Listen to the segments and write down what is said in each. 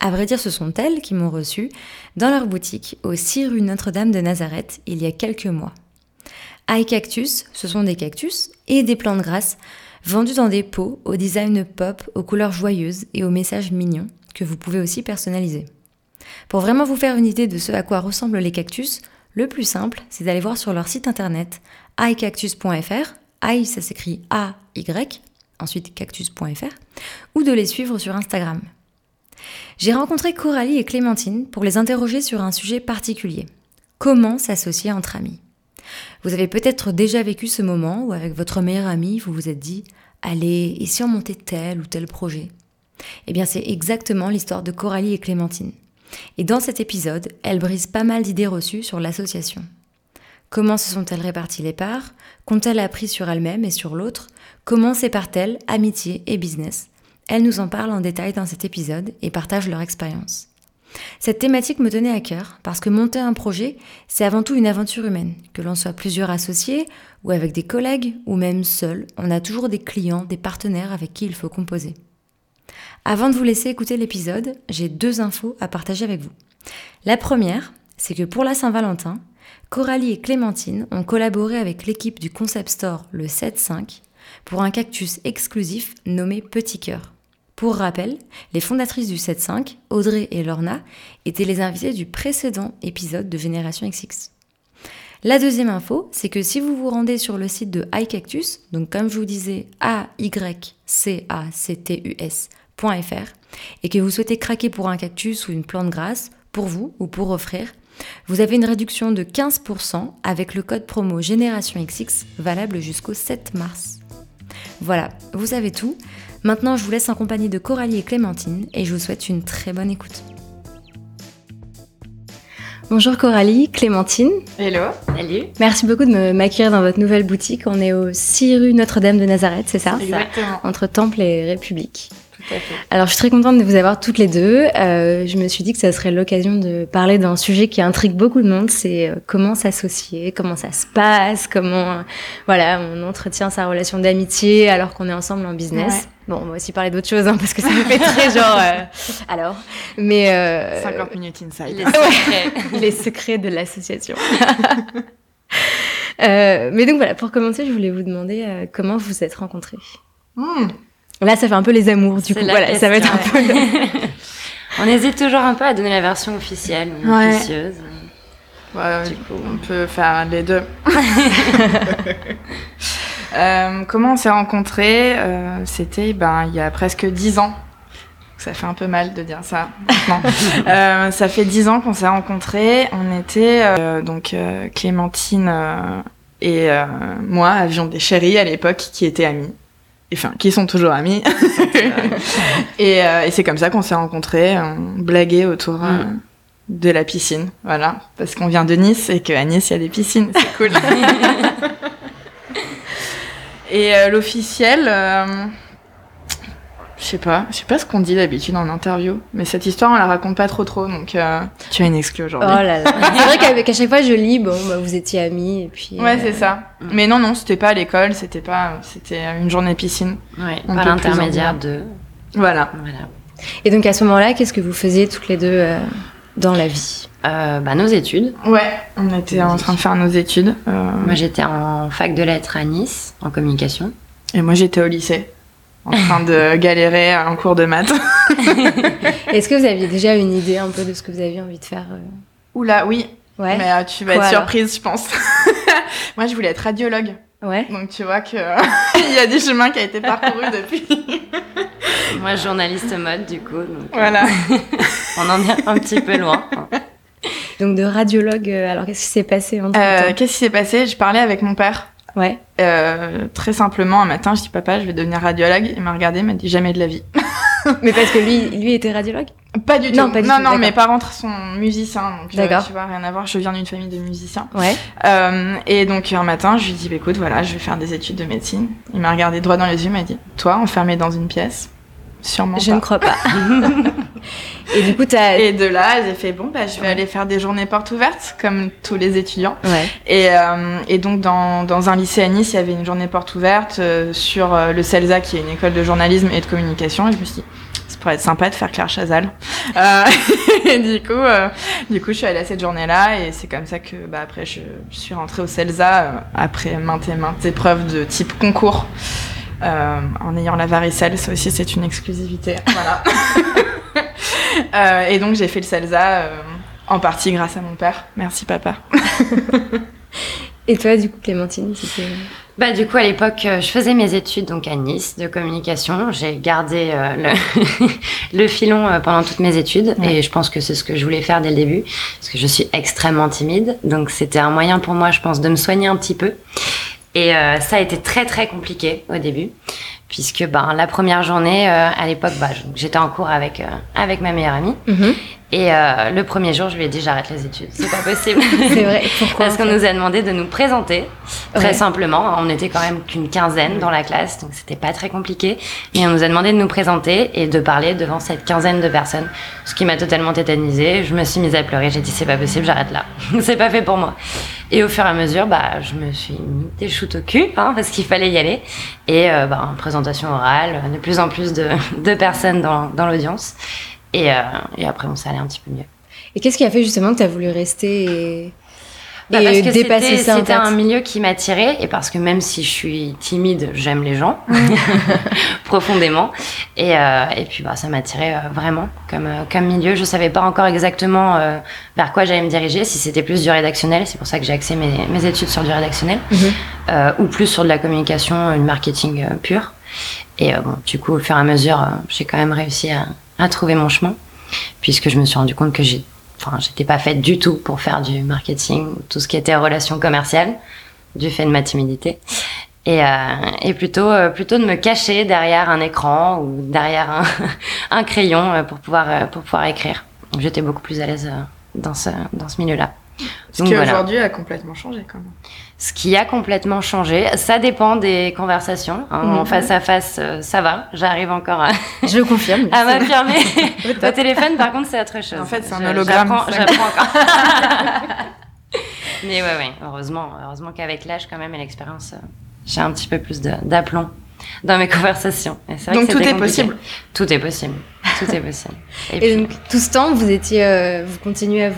À vrai dire, ce sont elles qui m'ont reçu dans leur boutique au 6 rue Notre-Dame de Nazareth il y a quelques mois. High Cactus, ce sont des cactus et des plantes grasses vendus dans des pots au design pop, aux couleurs joyeuses et aux messages mignons que vous pouvez aussi personnaliser. Pour vraiment vous faire une idée de ce à quoi ressemblent les cactus, le plus simple, c'est d'aller voir sur leur site internet iCactus.fr, i ça s'écrit A-Y, ensuite cactus.fr, ou de les suivre sur Instagram. J'ai rencontré Coralie et Clémentine pour les interroger sur un sujet particulier. Comment s'associer entre amis? Vous avez peut-être déjà vécu ce moment où avec votre meilleur ami, vous vous êtes dit Allez, et si on montait tel ou tel projet? Eh bien, c'est exactement l'histoire de Coralie et Clémentine. Et dans cet épisode, elles brisent pas mal d'idées reçues sur l'association. Comment se sont-elles réparties les parts? Qu'ont-elles appris sur elles-mêmes et sur l'autre? Comment séparent-elles amitié et business? Elles nous en parlent en détail dans cet épisode et partagent leur expérience. Cette thématique me tenait à cœur parce que monter un projet, c'est avant tout une aventure humaine. Que l'on soit plusieurs associés ou avec des collègues ou même seul, on a toujours des clients, des partenaires avec qui il faut composer. Avant de vous laisser écouter l'épisode, j'ai deux infos à partager avec vous. La première, c'est que pour la Saint-Valentin, Coralie et Clémentine ont collaboré avec l'équipe du Concept Store le 7-5 pour un cactus exclusif nommé Petit Cœur. Pour rappel, les fondatrices du 7.5, Audrey et Lorna, étaient les invitées du précédent épisode de Génération XX. La deuxième info, c'est que si vous vous rendez sur le site de iCactus, donc comme je vous disais, a y c a c t u s.fr, et que vous souhaitez craquer pour un cactus ou une plante grasse, pour vous ou pour offrir, vous avez une réduction de 15% avec le code promo Génération XX valable jusqu'au 7 mars. Voilà, vous savez tout. Maintenant, je vous laisse en compagnie de Coralie et Clémentine et je vous souhaite une très bonne écoute. Bonjour Coralie, Clémentine. Hello. Salut. Merci beaucoup de m'accueillir dans votre nouvelle boutique. On est au 6 rue Notre-Dame de Nazareth, c'est ça? Exactement. Entre Temple et République. Alors, je suis très contente de vous avoir toutes les deux. Euh, je me suis dit que ça serait l'occasion de parler d'un sujet qui intrigue beaucoup de monde, c'est euh, comment s'associer, comment ça se passe, comment euh, voilà, on entretient sa relation d'amitié alors qu'on est ensemble en business. Bon, on va aussi parler d'autres choses hein, parce que ça me fait très genre. alors, mais 50 minutes inside. Les secrets, les secrets de l'association. mais donc voilà, pour commencer, je voulais vous demander comment vous vous êtes rencontrés? Hmm. Là, ça fait un peu les amours, du coup. Voilà, ça va être un peu. on hésite toujours un peu à donner la version officielle ou officieuse. Ouais, du coup, on peut faire les deux. euh, comment on s'est rencontrés euh, C'était ben, il y a presque dix ans. Ça fait un peu mal de dire ça. euh, ça fait dix ans qu'on s'est rencontrés. On était euh, donc euh, Clémentine et moi avions des chéris à l'époque qui étaient amis enfin, qui sont toujours amis. et, euh, et c'est comme ça qu'on s'est rencontrés, on blaguait autour euh, mm. de la piscine, voilà, parce qu'on vient de Nice et qu'à Nice il y a des piscines, c'est cool. et euh, l'officiel, je sais pas, je sais pas ce qu'on dit d'habitude en interview, mais cette histoire on la raconte pas trop trop, donc euh, tu as une exclue aujourd'hui. Oh là là. c'est vrai qu'à chaque fois je lis, bon, bah, vous étiez amis et puis. Ouais, c'est ça. Mm. Mais non, non, c'était pas à l'école, c'était pas, c'était une journée piscine. Ouais, par l'intermédiaire de. Voilà. Voilà. Et donc à ce moment-là, qu'est-ce que vous faisiez toutes les deux euh, dans la vie? Euh, bah, Nos études. Ouais, on était en train de faire nos études. Moi j'étais en fac de lettres à Nice, en communication. Et moi j'étais au lycée en train de galérer en cours de maths. Est-ce que vous aviez déjà une idée un peu de ce que vous aviez envie de faire euh? Oula, oui. Ouais. Mais euh, tu vas être surprise, je pense. Moi, je voulais être radiologue. Ouais. Donc tu vois que il y a des chemins qui ont été parcourus depuis. Moi, journaliste mode, du coup. Euh, voilà. on en est un petit peu loin. Donc de radiologue, alors qu'est-ce qui s'est passé entre Qu'est-ce qui s'est passé? Je parlais avec mon père. Ouais. Euh, très simplement, un matin, je dis papa, je vais devenir radiologue. Il m'a regardé, il m'a dit jamais de la vie. mais parce que lui, lui était radiologue? Pas du tout. Non, pas du non, tout, non, mes parents sont musiciens, donc D'accord. tu vois, rien à voir. Je viens d'une famille de musiciens. Ouais. Euh, et donc un matin, je lui dis, bah, écoute, voilà, je vais faire des études de médecine. Il m'a regardé droit dans les yeux, il m'a dit, toi, enfermé dans une pièce Sûrement Je pas. ne crois pas. et du coup, t'as. Et de là, j'ai fait, bon, bah, je vais aller faire des journées portes ouvertes, comme tous les étudiants. Ouais. Et, euh, et donc, dans, dans un lycée à Nice, il y avait une journée porte ouverte euh, sur euh, le CELSA, qui est une école de journalisme et de communication. Et je me suis dit, ça pourrait être sympa de faire Claire Chazal. Et du coup, du coup, je suis allée à cette journée-là. Et c'est comme ça que, bah, après, je, je suis rentrée au CELSA, après maintes et maintes épreuves de type concours. Euh, en ayant la varicelle, ça aussi c'est une exclusivité. Voilà. Euh, et donc j'ai fait le CELSA euh, en partie grâce à mon père. Merci papa. Et toi, du coup, Clémentine, c'était. Bah du coup à l'époque je faisais mes études donc à Nice de communication. J'ai gardé euh, le, le filon euh, pendant toutes mes études et je pense que c'est ce que je voulais faire dès le début parce que je suis extrêmement timide donc c'était un moyen pour moi je pense de me soigner un petit peu et euh, ça a été très très compliqué au début puisque ben la première journée euh, à l'époque bah, j'étais en cours avec euh, ma meilleure amie Mhm. Et euh, le premier jour je lui ai dit j'arrête les études c'est pas possible C'est vrai. Pourquoi parce qu'on nous a demandé de nous présenter, très Ouais. simplement. On était quand même qu'une quinzaine dans la classe, donc c'était pas très compliqué. Mais on nous a demandé de nous présenter et de parler devant cette quinzaine de personnes, ce qui m'a totalement tétanisée. Je me suis mise à pleurer. J'ai dit c'est pas possible, j'arrête là. c'est pas fait pour moi. Et au fur et à mesure, bah, je me suis mis des shoots au cul, hein, parce qu'il fallait y aller. Et euh, bah, présentation orale, de plus en plus de, de personnes dans, dans l'audience. Et, euh, et après, bon, ça allait un petit peu mieux. Et qu'est-ce qui a fait justement que tu as voulu rester et, Bah, et parce que dépasser c'était- ça C'était un milieu qui m'attirait et parce que même si je suis timide, j'aime les gens profondément. Et, euh, et puis bah, ça m'attirait euh, vraiment comme, euh, comme milieu. Je savais pas encore exactement vers quoi j'allais me diriger, si c'était plus du rédactionnel, c'est pour ça que j'ai axé mes, mes études sur du rédactionnel, Mhm. ou plus sur de la communication, du marketing pur. Et bon, du coup, au fur et à mesure, j'ai quand même réussi à, à trouver mon chemin, puisque je me suis rendu compte que j'ai enfin, j'étais pas faite du tout pour faire du marketing, ou tout ce qui était relations commerciales, du fait de ma timidité. Et, euh, et plutôt, euh, plutôt de me cacher derrière un écran ou derrière un, un crayon euh, pour pouvoir, pour pouvoir écrire. J'étais beaucoup plus à l'aise dans ce, dans ce milieu-là. Ce Donc qui voilà. aujourd'hui a complètement changé quand même. Ce qui a complètement changé, ça dépend des conversations. hein. En Mhm. face à face, euh, ça va. J'arrive encore à, Je le confirme. à m'affirmer. Au téléphone, par contre, c'est autre chose. En fait, c'est un hologramme. J'apprends, encore. Mais ouais, ouais, heureusement, heureusement qu'avec l'âge, quand même, et l'expérience, euh, j'ai un petit peu plus d'aplomb dans mes conversations. Et c'est vrai Donc que tout est compliqué. possible. Tout est possible. Tout est possible. Et, Et puis- donc, tout ce temps, vous étiez, euh, vous continuez à vous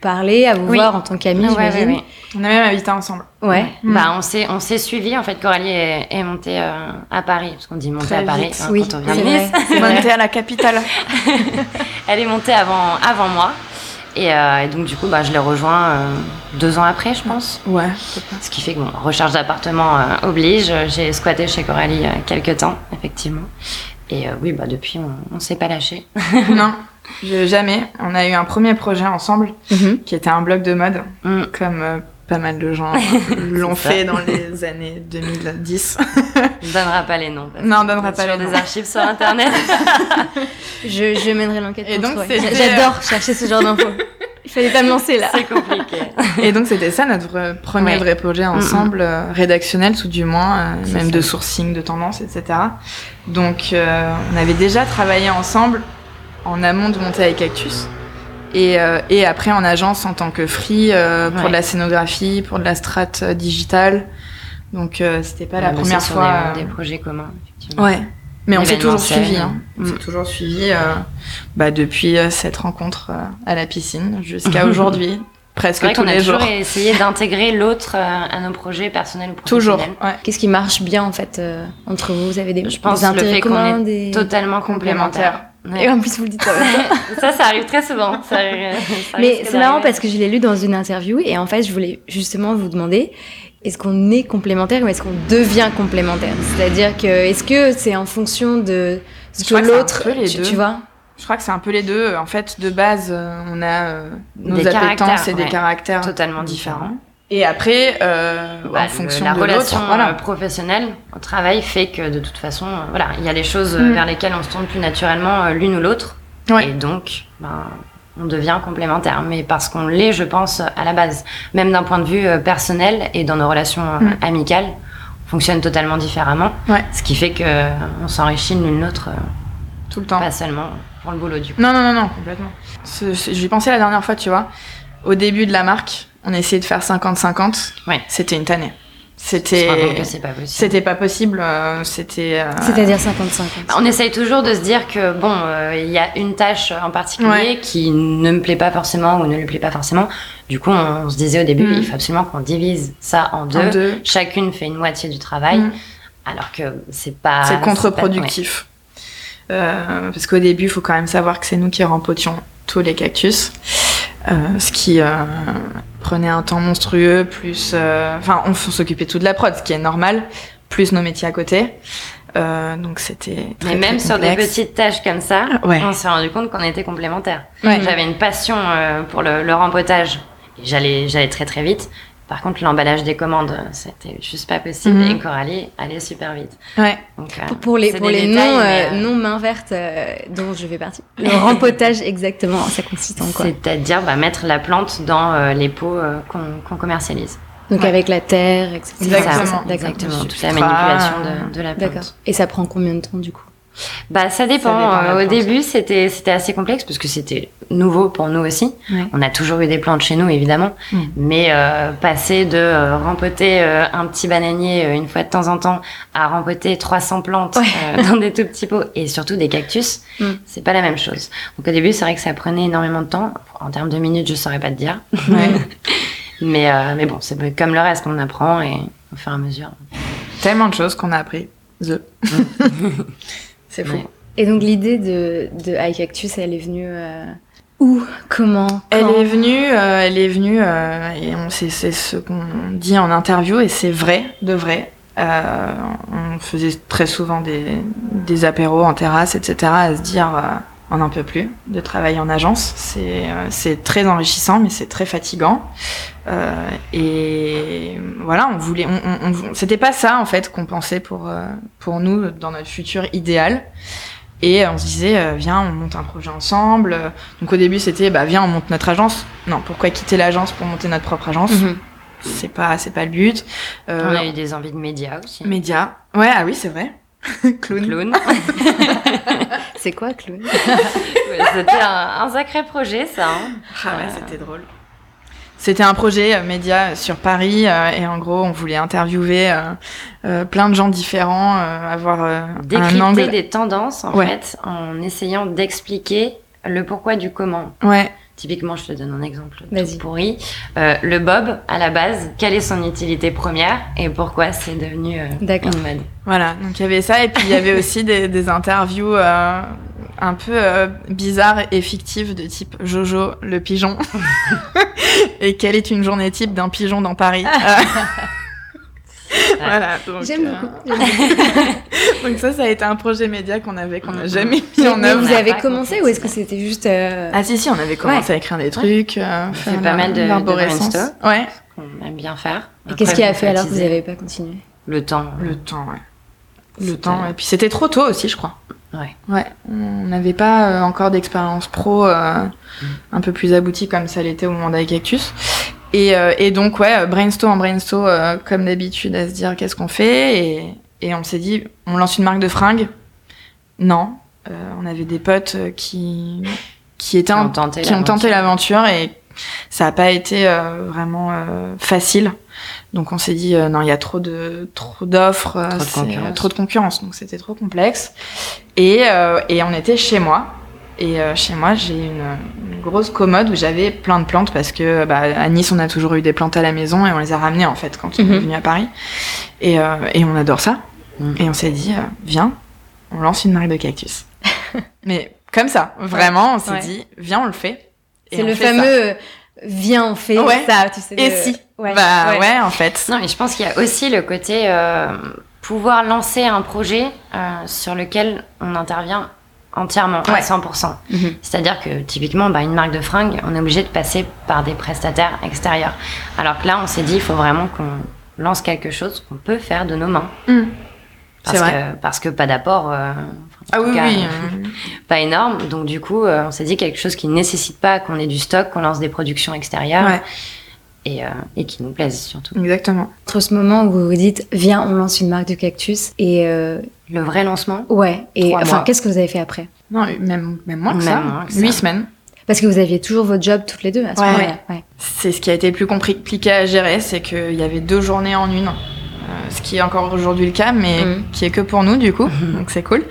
parler, à vous Oui. voir en tant qu'amis, Ouais, ouais, j'imagine. ouais. On a même habité ensemble. Ouais. Mm. Bah, on s'est, on s'est suivi. En fait, Coralie est, est montée euh, à Paris, parce qu'on dit monter Très à Paris vite. hein, Oui, quand on vient de Nice. était à la capitale. Elle est montée avant, avant moi. Et, euh, et donc, du coup, bah, je l'ai rejoint euh, deux ans après, je pense. Ouais. Ce qui fait que, bon, recherche d'appartement euh, oblige. J'ai squatté chez Coralie euh, quelques temps, effectivement. Et euh, oui, bah, depuis, on, on s'est pas lâché. non, je- jamais. On a eu un premier projet ensemble Mhm. qui était un blog de mode, Mm. comme euh, pas mal de gens l'ont fait dans les années 2010. On donnera pas les noms. parce Non, on donnera pas sur les des noms. archives sur Internet. Je, je mènerai l'enquête Et donc, J'adore chercher ce genre d'infos. Il fallait pas me lancer là. c'est compliqué. Et donc c'était ça notre premier Ouais. vrai projet ensemble, euh, rédactionnel tout du moins, euh, même ça. de sourcing, de tendance, etc. Donc euh, on avait déjà travaillé ensemble en amont de monter avec Cactus. Et, euh, et après en agence en tant que free euh, pour Ouais. de la scénographie, pour de la strat euh, digitale. Donc euh, c'était pas la On a première sur fois. Des, euh, des projets communs, effectivement. Ouais. Mais on s'est toujours Événementiel. suivi. Hein. On Mm. s'est toujours suivi euh, bah, depuis euh, cette rencontre euh, à la piscine jusqu'à aujourd'hui, presque vrai tous a les jours. toujours essayé d'intégrer l'autre euh, à nos projets personnels ou Toujours. Ouais. Qu'est-ce qui marche bien en fait euh, entre vous? Vous avez des, Je pense des le intérêts fait qu'on communs est des... Totalement complémentaires. Ouais. Et en plus vous le dites temps. ça, ça arrive très souvent. Ça arrive- ça Mais c'est marrant parce que je l'ai lu dans une interview et en fait je voulais justement vous demander est-ce qu'on est complémentaire ou est-ce qu'on devient complémentaire? C'est-à-dire que est-ce que c'est en fonction de ce que que c'est un l'autre, peu les tu, deux. tu vois? Je crois que c'est un peu les deux. En fait, de base, euh, on a euh, nos Des appétences et des caractères totalement différents. différents. Et après, euh, Bah, en le- fonction la de relation voilà. euh, professionnelle au travail fait que de toute façon, euh, voilà, il y a des choses Mm. vers lesquelles on se tourne plus naturellement l'une ou l'autre, Ouais. et donc ben, on devient complémentaire. Mais parce qu'on l'est, je pense, à la base, même d'un point de vue personnel et dans nos relations Mm. amicales, on fonctionne totalement différemment, Ouais. ce qui fait que on s'enrichit l'une l'autre, tout le temps. pas seulement pour le boulot du coup. Non, non, non, non, complètement. J'y pensais la dernière fois, tu vois. Au début de la marque, on essayait de faire 50-50. Ouais. C'était une tannée. C'était. C'était pas possible. euh, C'était. euh, C'est-à-dire 50-50. On essaye toujours de se dire que bon, euh, il y a une tâche en particulier Ouais. qui ne me plaît pas forcément ou ne lui plaît pas forcément. Du coup, on, se disait au début, Mm. il faut absolument qu'on divise ça en deux. en deux. Chacune fait une moitié du travail, Mm. alors que c'est pas. C'est contre-productif. Euh, parce qu'au début, il faut quand même savoir que c'est nous qui rempotions tous les cactus. Euh, ce qui euh, prenait un temps monstrueux, plus... euh, Enfin, on, s'occupait tout de la prod, ce qui est normal, plus nos métiers à côté. Euh, donc c'était Mais même très sur des petites tâches comme ça, Ouais. on s'est rendu compte qu'on était complémentaires. Ouais. J'avais une passion euh, pour le, le rempotage. Et J'allais, j'allais très très vite. Par contre, l'emballage des commandes, c'était juste pas possible. Mhm. Et Coralie allait super vite. Ouais. Donc, euh, Pour- les, c'est pour des les détails, non, mais, euh, euh, non main verte euh, dont je fais partie. Le rempotage, exactement, ça consiste en quoi? C'est-à-dire bah, mettre la plante dans euh, les pots euh, qu'on commercialise. Donc Ouais. avec la terre, etc. C'est ça, Exactement. D'accord. Exactement, toute la manipulation de, de la D'accord. plante. Et ça prend combien de temps du coup? Bah, ça dépend. Ça Euh, Au début, c'était c'était assez complexe parce que c'était nouveau pour nous aussi. Ouais. On a toujours eu des plantes chez nous, évidemment. Mm. Mais euh, passer de euh, rempoter euh, un petit bananier une fois de temps en temps à rempoter 300 plantes Ouais. dans des tout petits pots et surtout des cactus, Mm. c'est pas la même chose. Donc au début, c'est vrai que ça prenait énormément de temps. En termes de minutes, je saurais pas te dire. Ouais. Mais, mais bon, c'est comme le reste, on apprend et au fur et à mesure. Tellement de choses qu'on a appris. The. c'est fou. Ouais. Et donc l'idée de, de High Cactus, elle est venue euh, où? Comment? Elle est venue, euh, elle est venue, euh, et on, c'est, c'est ce qu'on dit en interview, et c'est vrai, de vrai. Euh, on faisait très souvent des, des apéros en terrasse, etc., à se dire, euh, on n'en peut plus de travailler en agence. C'est, euh, c'est très enrichissant, mais c'est très fatigant. Euh, et voilà, on voulait, on, on- on- c'était pas ça en fait qu'on pensait pour euh, pour nous dans notre futur idéal. Et on se disait, euh, viens, on monte un projet ensemble. Donc au début, c'était, bah viens, on monte notre agence. Non, pourquoi quitter l'agence pour monter notre propre agence? Mhm. C'est pas, c'est pas le but. Euh, On a eu des envies de médias aussi. Média. Ouais, ah oui, c'est vrai. Clown. Clown. C'est quoi, Ouais, C'était un, un sacré projet, ça. hein. Ah ouais, c'était drôle. C'était un projet euh, média sur Paris euh, et en gros, on voulait interviewer euh, euh, plein de gens différents, euh, avoir euh, un Décrypter angle. des tendances, en Ouais. fait, en essayant d'expliquer le pourquoi du comment. Ouais, Typiquement, je te donne un exemple tout pourri. Euh, le bob, à la base, quelle est son utilité première et pourquoi c'est devenu euh, D'accord. une mode? Voilà. Donc il y avait ça et puis il y avait aussi des, des interviews euh, un peu euh, bizarres et fictives de type Jojo le pigeon et quelle est une journée type d'un pigeon dans Paris? Euh, voilà. Donc, J'aime euh, beaucoup. j'aime beaucoup. donc ça, ça a été un projet média qu'on avait qu'on n'a Mhm. jamais mis en mais œuvre. vous avez commencé ou est-ce que c'était juste euh, Ah si si, on avait commencé à écrire des trucs, euh, On faire fait pas la- mal de- de brainstorm. Ouais. On aime bien faire. Et Qu'est-ce qui a fait alors que vous n'avez pas continué? Le temps. Le temps, ouais. Le C'était- temps. Et puis c'était trop tôt aussi, je crois. Ouais. Ouais. On n'avait pas euh, encore d'expérience pro euh, un peu plus aboutie comme ça l'était au moment d'Aicactus. Et, euh, et donc, ouais, brainstorm en brainstorm, euh, comme d'habitude, à se dire qu'est-ce qu'on fait. Et, et on s'est dit, on lance une marque de fringues. Non. Euh, on avait des potes qui, qui étaient ont tenté qui ont tenté l'aventure. et ça n'a pas été euh, vraiment euh, facile. Donc on s'est dit euh, non, il y a trop de trop d'offres, Trop de concurrence. trop de concurrence, donc c'était trop complexe. Et, et on était chez moi. Et chez moi, j'ai une grosse commode où j'avais plein de plantes parce que bah, à Nice, on a toujours eu des plantes à la maison et on les a ramenées en fait quand on Mhm. est venu à Paris. Et, euh, et on adore ça. Mhm. Et on s'est dit, euh, viens, on lance une marque de cactus. Mais comme ça, vraiment, on s'est Ouais. dit, viens, on le fait. Et C'est le fait fameux viens on fait Ouais. ça, tu sais. Et si Ouais. Bah ouais. ouais, en fait. Non, mais je pense qu'il y a aussi le côté euh, pouvoir lancer un projet euh, sur lequel on intervient entièrement, à Ouais. 100%. Mhm. C'est-à-dire que typiquement, bah, une marque de fringues, on est obligé de passer par des prestataires extérieurs. Alors que là, on s'est dit, il faut vraiment qu'on lance quelque chose qu'on peut faire de nos mains. Mm. Parce C'est vrai. que, parce que pas d'apport, euh, en Ah tout oui, cas, oui. euh, euh, pas énorme. Donc du coup, euh, on s'est dit quelque chose qui ne nécessite pas qu'on ait du stock, qu'on lance des productions extérieures ouais, et, euh, et qui nous plaisent surtout. exactement. Entre ce moment où vous vous dites, viens, on lance une marque de cactus, et euh, Le vrai lancement, ouais, et enfin, qu'est-ce que vous avez fait après Non, même, même moins que Même ça. moins que ça. Huit semaines. Parce que vous aviez toujours votre job toutes les deux à ce Ouais. moment-là. Ouais. C'est ce qui a été le plus compliqué à gérer, c'est qu'il y avait deux journées en une. Euh, ce qui est encore aujourd'hui le cas, mais Mhm. qui est que pour nous du coup, donc c'est cool.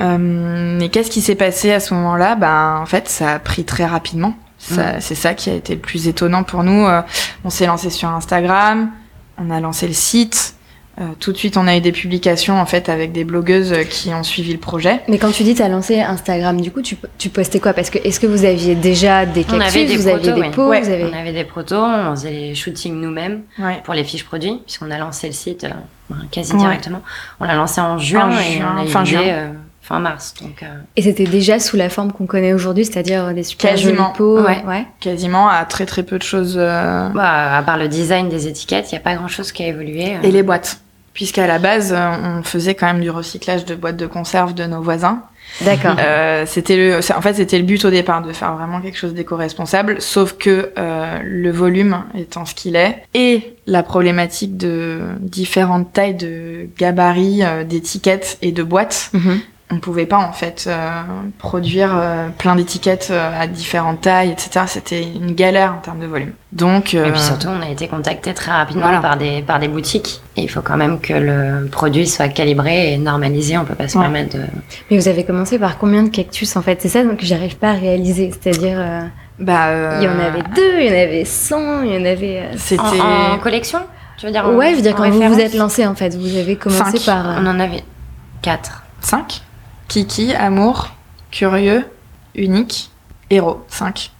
Euh, mais qu'est-ce qui s'est passé à ce moment-là? Ben en fait, ça a pris très rapidement. Ça- C'est ça qui a été le plus étonnant pour nous. Euh, on s'est lancé sur Instagram, on a lancé le site. Euh, tout de suite, on a eu des publications en fait avec des blogueuses euh, qui ont suivi le projet. Mais quand tu dis t'as lancé Instagram, du coup, tu, tu postais quoi? Parce que est-ce que vous aviez déjà des On cactus, avait des vous aviez protos, des oui. pots, Ouais. vous avez... on avait des protos, on faisait les shootings nous-mêmes Ouais. pour les fiches produits, puisqu'on a lancé le site euh, quasi Ouais. directement. On l'a lancé en juin En et juin, on a eu fin juin. euh, fin mars. Donc, euh, Et c'était déjà sous la forme qu'on connaît aujourd'hui, c'est-à-dire des super Quasiment. jolis pots. Ouais. ouais. Quasiment à très très peu de choses. euh, bah, à part le design des étiquettes, il n'y a pas grand-chose qui a évolué. euh. Et les boîtes. Puisqu'à la base, euh, on faisait quand même du recyclage de boîtes de conserve de nos voisins. D'accord. Euh, c'était le, en fait, c'était le but au départ de faire vraiment quelque chose d'éco-responsable. Sauf que euh, le volume étant ce qu'il est et la problématique de différentes tailles de gabarits, euh, d'étiquettes et de boîtes, Mhm. On pouvait pas en fait euh, produire euh, plein d'étiquettes euh, à différentes tailles, etc. C'était une galère en termes de volume. Donc, euh, Et puis surtout, on a été contacté très rapidement Voilà. par, des, par des boutiques. Et il faut quand même que le produit soit calibré et normalisé. On peut pas se Ouais. permettre de. Mais vous avez commencé par combien de cactus en fait? C'est ça donc, que j'arrive pas à réaliser. C'est-à-dire, euh, bah, euh, il y en avait deux, il y en avait 100, il y en avait. euh, C'était En, en collection Tu veux dire en- Ouais, je veux dire, quand vous vous êtes lancé en fait, vous avez commencé Cinq. par. euh, On en avait quatre. 5. Kiki, Amour, Curieux, Unique, Héros. 5.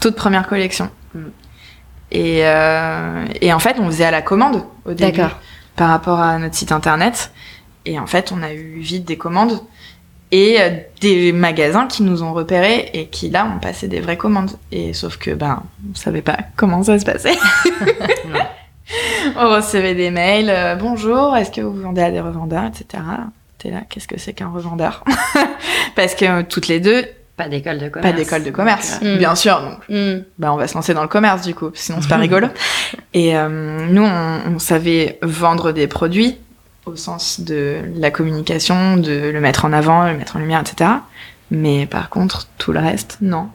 Toute première collection. Mm. Et, euh, et en fait, on faisait à la commande au début par rapport à notre site internet. Et en fait, on a eu vite des commandes et euh, des magasins qui nous ont repérés et qui là ont passé des vraies commandes. Et sauf que ben, on savait pas comment ça se passait. On recevait des mails. euh, Bonjour, est-ce que vous vendez à des revendeurs, etc. T'es là, qu'est-ce que c'est qu'un revendeur Parce que euh, toutes les deux, Pas d'école de commerce. pas d'école de commerce, Donc, euh, Mm. bien sûr. Donc hmm. bah, on va se lancer dans le commerce du coup, sinon c'est pas rigolo. Et euh, nous, on, on savait vendre des produits au sens de la communication, de le mettre en avant, le mettre en lumière, etc. Mais par contre, tout le reste, non.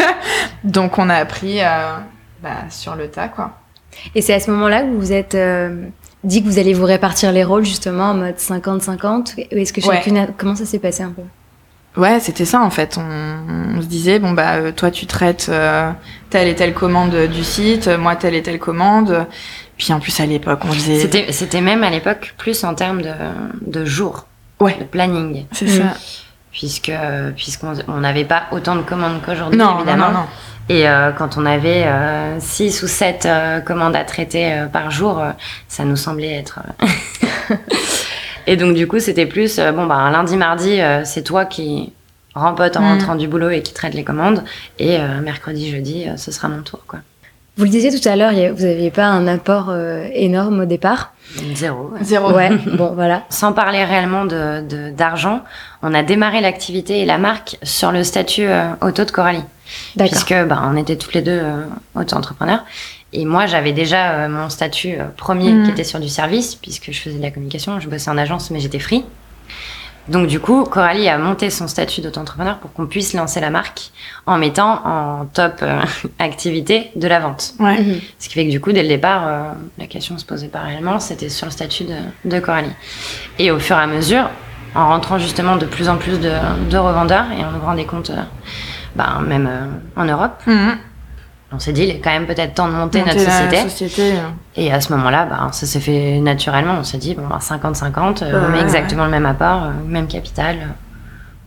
Donc on a appris euh, bah, sur le tas, quoi. Et c'est à ce moment-là que vous vous êtes euh, dit que vous allez vous répartir les rôles justement en mode 50-50 Ou est-ce que Ouais. chacune a... Comment ça s'est passé un peu? Ouais, c'était ça en fait. On, on se disait bon bah euh, toi tu traites euh, telle et telle commande du site, euh, moi telle et telle commande. Puis en plus à l'époque on faisait. C'était, c'était même à l'époque plus en termes de, de jours, Ouais. de planning, C'est ça. puisque puisqu'on on n'avait pas autant de commandes qu'aujourd'hui Non, non, évidemment. non, non. Et euh, quand on avait 6 ou 7 commandes à traiter euh, par jour, euh, ça nous semblait être. euh, et donc, du coup, c'était plus euh, bon, bah, un lundi, mardi, euh, c'est toi qui rempote en Mm. rentrant du boulot et qui traite les commandes. Et euh, mercredi, jeudi, euh, ce sera mon tour, quoi. Vous le disiez tout à l'heure, vous n'aviez pas un apport euh, énorme au départ. Zéro. ouais. Zéro. Ouais, bon voilà. Sans parler réellement de, de- d'argent, on a démarré l'activité et la marque sur le statut euh, auto de Coralie. D'accord. puisque bah, on était toutes les deux euh, auto-entrepreneurs. Et moi, j'avais déjà euh, mon statut euh, premier Mhm. qui était sur du service, puisque je faisais de la communication, je bossais en agence, mais j'étais free. Donc du coup, Coralie a monté son statut d'auto-entrepreneur pour qu'on puisse lancer la marque en mettant en top euh, activité de la vente. Ouais. Mhm. Ce qui fait que du coup, dès le départ, euh, la question se posait pas réellement, c'était sur le statut de, de Coralie. Et au fur et à mesure, en rentrant justement de plus en plus de, de revendeurs et en ouvrant des comptes, euh, bah, même euh, en Europe, Mhm. On s'est dit, il est quand même peut-être temps de monter Monter notre société. société, euh, Et à ce moment-là, bah, ça s'est fait naturellement. On s'est dit, bon, bah, 50-50, euh, Ouais, on met exactement le même apport, euh, même capital.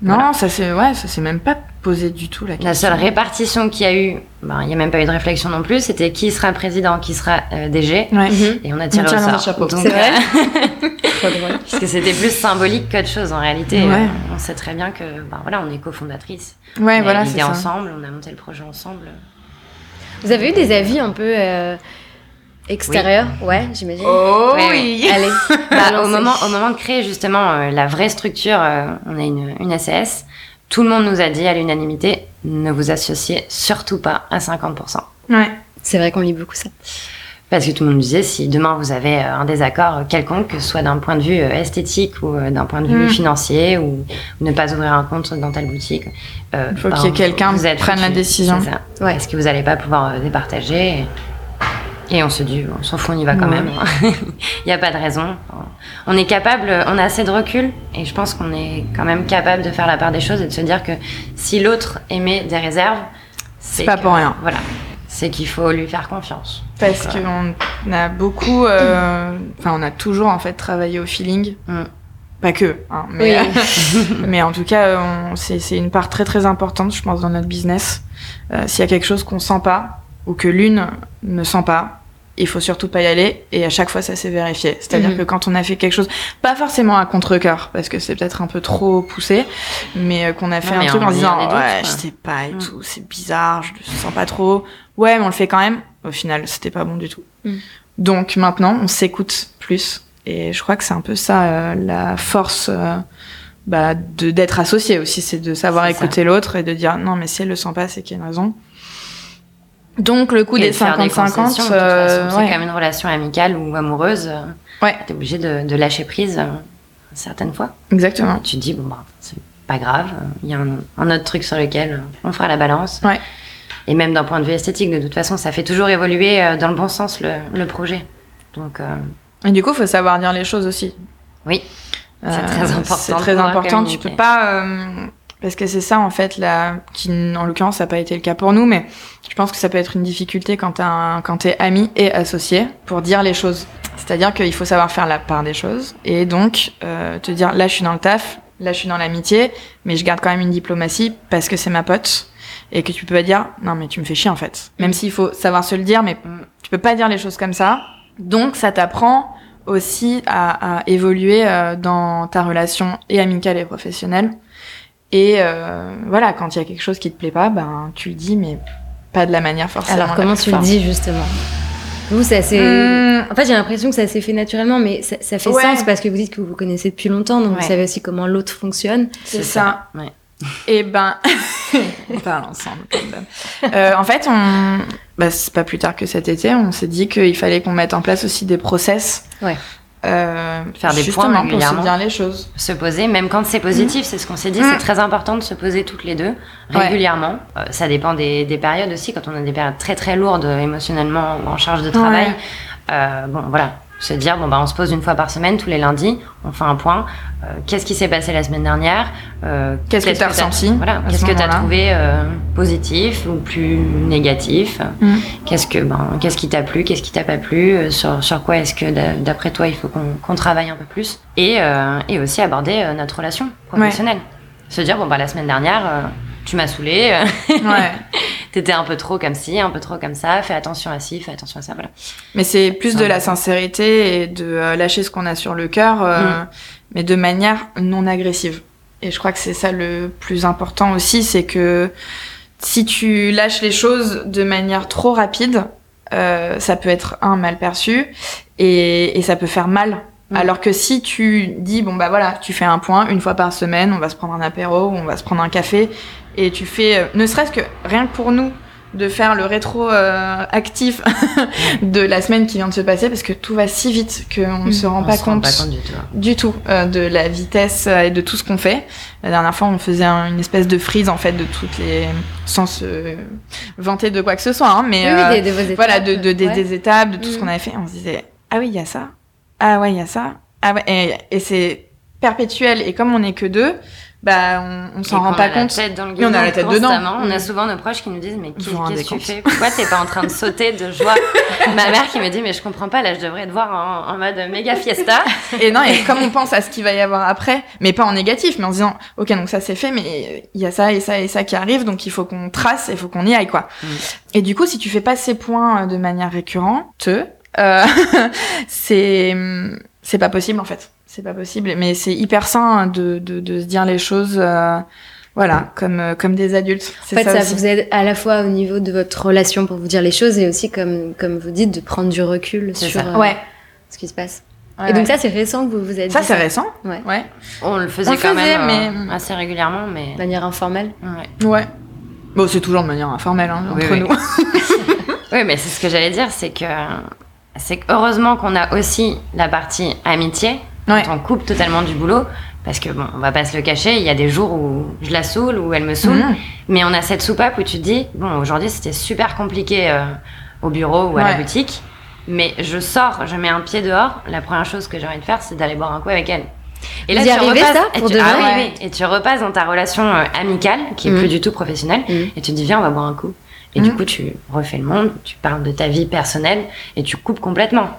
Non, Voilà. ça s'est ouais, ça s'est même pas posé du tout la question. La seule répartition qu'il y a eu, bah, il n'y a même pas eu de réflexion non plus, c'était qui sera président, qui sera euh, DG. Ouais. Mhm. Et on a tiré On au sort. chapeau. C'est vrai euh. Parce que c'était plus symbolique qu'autre chose en réalité. Ouais. Euh, on sait très bien que, ben voilà, on est cofondatrice. Ouais, on voilà, l'idée ensemble, on a monté le projet ensemble. Vous avez eu des avis un peu euh, extérieurs? Ouais, j'imagine. Oh Ouais, oui. Allez. Bah, au, moment, au moment de créer justement euh, la vraie structure, euh, on a une, une SAS, tout le monde nous a dit à l'unanimité, ne vous associez surtout pas à 50%. Ouais. C'est vrai qu'on lit beaucoup ça. Parce que tout le monde disait, si demain vous avez euh, un désaccord quelconque, que ce soit d'un point de vue euh, esthétique ou euh, d'un point de vue Mm. financier, ou ne pas ouvrir un compte dans telle boutique, euh, Il faut qu'il y ait quelqu'un vous qui prenne la décision. C'est ça. Ouais. Parce que vous n'allez pas pouvoir départager. Et, et on se dit, on s'en fout, on y va quand Ouais. même. Il n'y a pas de raison. On est capable, on a assez de recul, et je pense qu'on est quand même capable de faire la part des choses et de se dire que si l'autre émet des réserves, c'est pas que- pour rien. Voilà. C'est qu'il faut lui faire confiance. Parce euh, qu'on a beaucoup, euh, enfin, on a toujours en fait travaillé au feeling. Mm. Pas que, hein, mais, Oui. mais en tout cas, on- c'est c'est une part très très importante, je pense, dans notre business. Euh, S'il y a quelque chose qu'on sent pas ou que l'une ne sent pas, il faut surtout pas y aller. Et à chaque fois, ça s'est vérifié. C'est-à-dire Mhm. que quand on a fait quelque chose, pas forcément à contre-cœur, parce que c'est peut-être un peu trop poussé, mais euh, qu'on a fait Non, un truc en disant, doutes, ouais, quoi. je sais pas et Mm. tout, c'est bizarre, je le sens pas trop. Ouais, mais on le fait quand même. Au final, c'était pas bon du tout. Mm. Donc maintenant, on s'écoute plus. Et je crois que c'est un peu ça, euh, la force euh, bah, de d'être associé aussi, c'est de savoir écouter l'autre et de dire non, mais si elle le sent pas, c'est qu'il y a une raison. Donc le coup Et des de faire des 50-50, concessions, de toute euh, c'est ouais. quand même une relation amicale ou amoureuse. euh, Ouais. T'es obligé de, de lâcher prise euh, certaines fois. exactement. Tu te dis, bon, bah, c'est pas grave, euh, il y a un, un autre truc sur lequel euh, on fera la balance. Ouais. Et même d'un point de vue esthétique, de toute façon, ça fait toujours évoluer euh, dans le bon sens le, le projet. Donc, euh, Et du coup, faut savoir dire les choses aussi. oui, C'est très important C'est très important. Tu peux pas, euh, parce que c'est ça en fait là, qui en l'occurrence ça n'a pas été le cas pour nous, mais je pense que ça peut être une difficulté quand t'es ami et associé pour dire les choses. C'est-à-dire qu'il faut savoir faire la part des choses et donc euh, te dire là je suis dans le taf, là je suis dans l'amitié, mais je garde quand même une diplomatie parce que c'est ma pote et que tu peux pas dire non mais tu me fais chier en fait. Même s'il faut savoir se le dire, mais tu peux pas dire les choses comme ça. Donc ça t'apprend aussi à, à évoluer euh, dans ta relation et amicale et professionnelle. Et euh, voilà, quand il y a quelque chose qui te plaît pas, ben tu le dis, mais pas de la manière forcément. Alors, comment tu le dis justement? Vous, c'est assez. Hum, En fait, j'ai l'impression que ça s'est fait naturellement, mais ça, ça fait Ouais. sens parce que vous dites que vous vous connaissez depuis longtemps, donc Ouais. vous savez aussi comment l'autre fonctionne. c'est ça. Ouais. Et ben, on parle ensemble. Euh, en fait, on, bah, c'est pas plus tard que cet été, on s'est dit qu'il fallait qu'on mette en place aussi des process. Ouais. Euh, Faire des justement points pour régulièrement. dire les choses. se poser, même quand c'est positif, c'est ce qu'on s'est dit, Mm. c'est très important de se poser toutes les deux Ouais. régulièrement. Euh, ça dépend des, des périodes aussi, quand on a des périodes très très lourdes euh, émotionnellement ou en charge de travail. Ouais. Euh, bon, voilà, se dire bon bah on se pose une fois par semaine, tous les lundis, on fait un point. Euh, qu'est-ce qui s'est passé la semaine dernière Euh, Qu'est-ce que t'as ressenti Voilà, qu'est-ce ce que t'as moment-là trouvé euh, positif ou plus négatif Mm. Qu'est-ce que ben qu'est-ce qui t'a plu, qu'est-ce qui t'a pas plu Sur sur quoi est-ce que d'a- d'après toi il faut qu'on qu'on travaille un peu plus Et et aussi aborder notre relation professionnelle. Se dire bon bah la semaine dernière tu m'as saoulé, Ouais. t'étais un peu trop comme ci, un peu trop comme ça. Fais attention à ci, fais attention à ça. Voilà. Mais c'est plus de la sincérité et de euh, lâcher ce qu'on a sur le cœur, euh, mais de manière non agressive. Et je crois que c'est ça le plus important aussi, c'est que si tu lâches les choses de manière trop rapide, euh, ça peut être un mal perçu et, et ça peut faire mal. Mm. Alors que si tu dis bon bah voilà, tu fais un point une fois par semaine, on va se prendre un apéro, on va se prendre un café et tu fais euh, ne serait-ce que rien que pour nous de faire le rétro euh, actif de la semaine qui vient de se passer parce que tout va si vite qu'on ne se rend On pas se rend compte pas compte du tout. hein. du tout euh, de la vitesse euh, et de tout ce qu'on fait. La dernière fois, on faisait un- une espèce de frise en fait de toutes les sans se vanter de quoi que ce soit, hein, mais Oui, euh, oui, des- voilà de, de- des, Ouais. des étapes, de tout ce Mhm. qu'on avait fait. On se disait ah oui il y a ça, ah ouais il y a ça, ah ouais et, et c'est perpétuel et comme on n'est que deux, bah on, on s'en Et rend qu'on pas compte. dans le on a la tête dedans. On a Mm. souvent nos proches qui nous disent mais qu'est-ce que tu fais? Pourquoi t'es pas en train de sauter de joie? Ma mère qui me dit mais je comprends pas là je devrais te voir en, en mode méga fiesta. Et non, et comme on pense à ce qu'il va y avoir après, mais pas en négatif, mais en se disant, ok, donc ça c'est fait, mais il y a ça et ça et ça qui arrive, donc il faut qu'on trace, il faut qu'on y aille, quoi. Mm. Et du coup, si tu fais pas ces points euh, de manière récurrente, euh, c'est c'est pas possible en fait. C'est pas possible. Mais c'est hyper sain de, de, de se dire les choses, euh, voilà, comme euh, comme des adultes. En fait, ça, ça, vous aide à la fois au niveau de votre relation pour vous dire les choses et aussi, comme, comme vous dites, de prendre du recul sur euh, Ouais. ce qui se passe. Ouais, et donc ouais. ça, c'est récent que vous vous êtes ça dit c'est récent. Ouais. Ouais. On le faisait On quand faisait, même mais- assez régulièrement, mais De manière informelle. ouais. Ouais. Bon, c'est toujours de manière informelle hein, Oui, entre oui. nous. Oui, mais c'est ce que j'allais dire, c'est que c'est que heureusement qu'on a aussi la partie amitié, Ouais. on coupe totalement du boulot, parce que bon, on va pas se le cacher, il y a des jours où je la saoule, où elle me saoule, Mhm. mais on a cette soupape où tu te dis, bon, aujourd'hui c'était super compliqué euh, au bureau ou à la boutique, mais je sors, je mets un pied dehors, la première chose que j'ai envie de faire, c'est d'aller boire un coup avec elle. Et Vous y arrivez, ça, et pour tu, de ah et tu repasses dans ta relation euh, amicale, qui est Mhm. plus du tout professionnelle, Mhm. et tu te dis, viens, on va boire un coup. Et du coup, tu refais le monde, tu parles de ta vie personnelle et tu coupes complètement.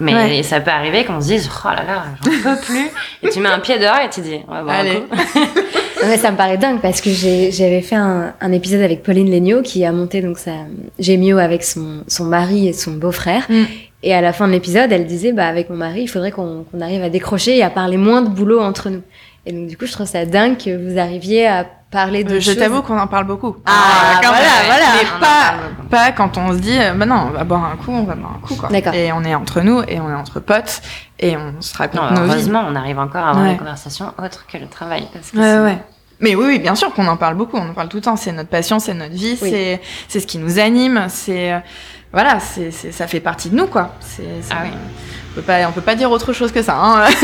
Mais Ouais. ça peut arriver qu'on se dise, oh là là, j'en peux plus. et tu mets un pied dehors et tu dis, on va boire Allez. un coup. Non, mais ça me paraît dingue parce que j'ai- j'avais fait un, un épisode avec Pauline Legnaud qui a monté donc sa Gémio avec son, son mari et son beau-frère. Mm. Et à la fin de l'épisode, elle disait bah avec mon mari, il faudrait qu'on qu'on arrive à décrocher et à parler moins de boulot entre nous. Et donc du coup, je trouve ça dingue que vous arriviez à parler de Euh, je t'avoue qu'on en parle beaucoup. Ah, quand voilà, même. voilà. Mais On pas, quand on se dit, euh, bah non, on va boire un coup, on va boire un coup, quoi. D'accord. Et on est entre nous, et on est entre potes, et on se raconte Non, nos vies. heureusement, on arrive encore à avoir Ouais. des conversations autres que le travail. Parce que Ouais, sinon- ouais. Mais oui, oui, bien sûr qu'on en parle beaucoup, on en parle tout le temps. C'est notre passion, c'est notre vie, Oui. c'est, c'est ce qui nous anime, c'est, euh, voilà, c'est, c'est, ça fait partie de nous, quoi. C'est, c'est- Ah oui. on peut pas, on peut pas dire autre chose que ça. hein.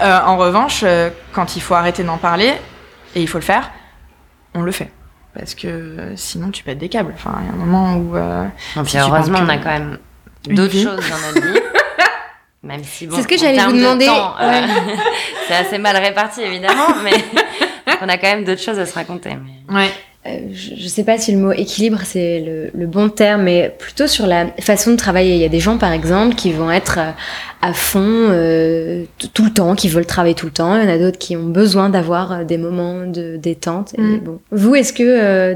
Euh, en revanche, euh, quand il faut arrêter d'en parler, et il faut le faire, on le fait. Parce que sinon, tu pètes des câbles. Enfin, il y a un moment où. euh, Non, Si heureusement, on a quand même d'autres choses dans notre vie. Même si bon, C'est ce que j'allais vous de demander. temps, euh, c'est assez mal réparti évidemment, mais on a quand même d'autres choses à se raconter. Mais... Ouais. Euh, je, je sais pas si le mot équilibre c'est le, le bon terme, mais plutôt sur la façon de travailler. Il y a des gens, par exemple, qui vont être euh, à fond euh, tout le temps, qui veulent travailler tout le temps. Il y en a d'autres qui ont besoin d'avoir des moments de détente. Et Mm. bon. Vous, est-ce que euh,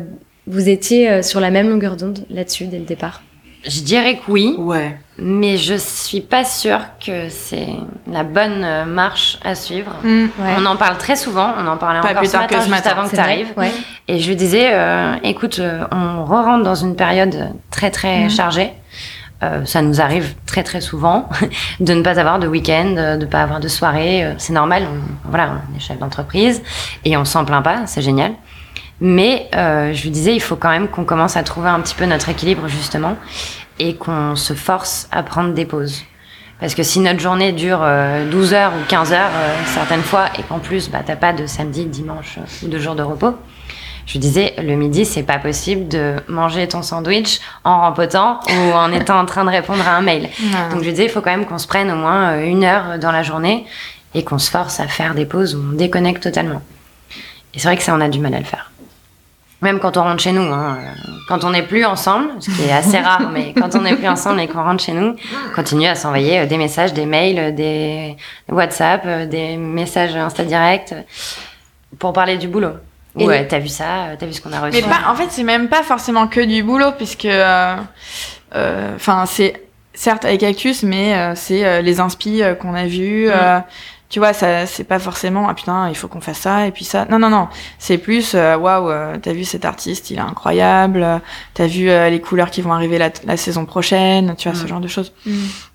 vous étiez sur la même longueur d'onde là-dessus dès le départ? Je dirais que oui, Ouais. mais je suis pas sûre que c'est la bonne euh, marche à suivre. Mm. On en parle très souvent, on en parlait Pas encore plus ce tard matin, que ce juste matin. avant que tu arrives. Ouais. Et je lui disais, euh, écoute, euh, on re-rentre dans une période très très Mhm. chargée. Euh, ça nous arrive très très souvent de ne pas avoir de week-end, euh, de ne pas avoir de soirée. C'est normal, on, voilà, on est chef d'entreprise et on s'en plaint pas, c'est génial. Mais euh, je lui disais, il faut quand même qu'on commence à trouver un petit peu notre équilibre justement et qu'on se force à prendre des pauses. Parce que si notre journée dure euh, 12 heures ou 15 heures euh, certaines fois et qu'en plus bah, t'as pas de samedi, dimanche euh, ou de jours de repos, je disais le midi c'est pas possible de manger ton sandwich en rempotant ou en étant en train de répondre à un mail. Donc je disais il faut quand même qu'on se prenne au moins euh, une heure dans la journée et qu'on se force à faire des pauses où on déconnecte totalement. Et c'est vrai que ça on a du mal à le faire. Même quand on rentre chez nous, hein, euh, quand on n'est plus ensemble, ce qui est assez rare, mais quand on n'est plus ensemble et qu'on rentre chez nous, on continue à s'envoyer euh, des messages, des mails, euh, des WhatsApp, des messages Insta Direct pour parler du boulot. Et Ouais, t'as vu ça, t'as vu ce qu'on a reçu. Mais pas, en fait, c'est même pas forcément que du boulot, puisque, euh, euh, enfin, c'est certes avec Cactus, mais euh, c'est les inspi euh, qu'on a vus. euh, tu vois, ça, c'est pas forcément, ah putain, il faut qu'on fasse ça, et puis ça. Non, non, non. C'est plus, euh, waouh, euh, t'as vu cet artiste, il est incroyable. T'as vu euh, les couleurs qui vont arriver la, la saison prochaine, tu vois, ce Mm. genre de choses.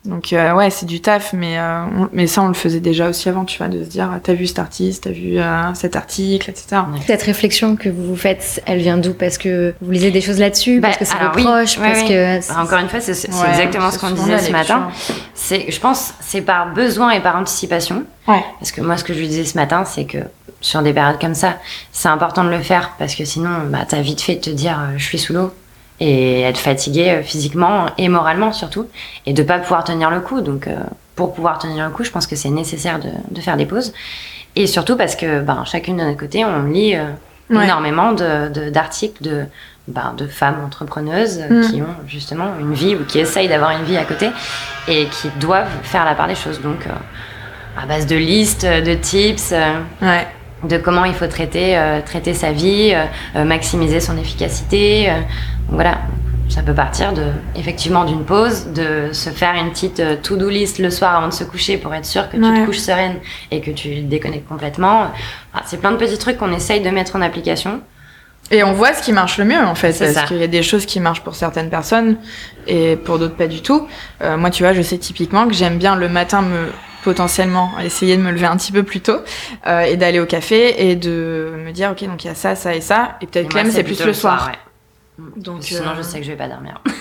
Donc, euh, ouais, c'est du taf, mais, euh, on- mais ça, on le faisait déjà aussi avant, tu vois, de se dire, ah, t'as vu cet artiste, t'as vu euh, cet article, etc. Cette réflexion que vous vous faites, elle vient d'où? Parce que vous lisez des choses là-dessus, Bah, parce que c'est vos oui, proches, parce oui. que Bah, Encore une fois, c'est Ouais, exactement ce qu'on disait ce matin. C'est, je pense, c'est par besoin et par anticipation. Ouais. Parce que moi, ce que je lui disais ce matin, c'est que sur des périodes comme ça, c'est important de le faire parce que sinon, bah, t'as vite fait de te dire, je suis sous l'eau et être fatigué euh, physiquement et moralement surtout, et de pas pouvoir tenir le coup. Donc, euh, pour pouvoir tenir le coup, je pense que c'est nécessaire de, de faire des pauses. Et surtout parce que, ben, chacune de notre côté, on lit euh, Ouais. énormément de, de- d'articles de, ben, de femmes entrepreneuses Mm. qui ont justement une vie ou qui essayent d'avoir une vie à côté et qui doivent faire la part des choses. Donc, euh, à base de listes, de tips, Ouais. De comment il faut traiter, euh, traiter sa vie, euh, euh, maximiser son efficacité. euh, voilà, ça peut partir de, effectivement d'une pause, de se faire une petite to-do list le soir avant de se coucher pour être sûr que tu te couches sereine et que tu déconnectes complètement. Enfin, c'est plein de petits trucs qu'on essaye de mettre en application. Et on voit ce qui marche le mieux en fait, parce qu'il y a des choses qui marchent pour certaines personnes et pour d'autres pas du tout. Moi, tu vois, je sais typiquement que j'aime bien le matin me potentiellement essayer de me lever un petit peu plus tôt euh, et d'aller au café et de me dire ok donc il y a ça ça et ça et peut-être Clem c'est plus le soir. ouais. Donc Sinon, euh, je sais que je vais pas dormir.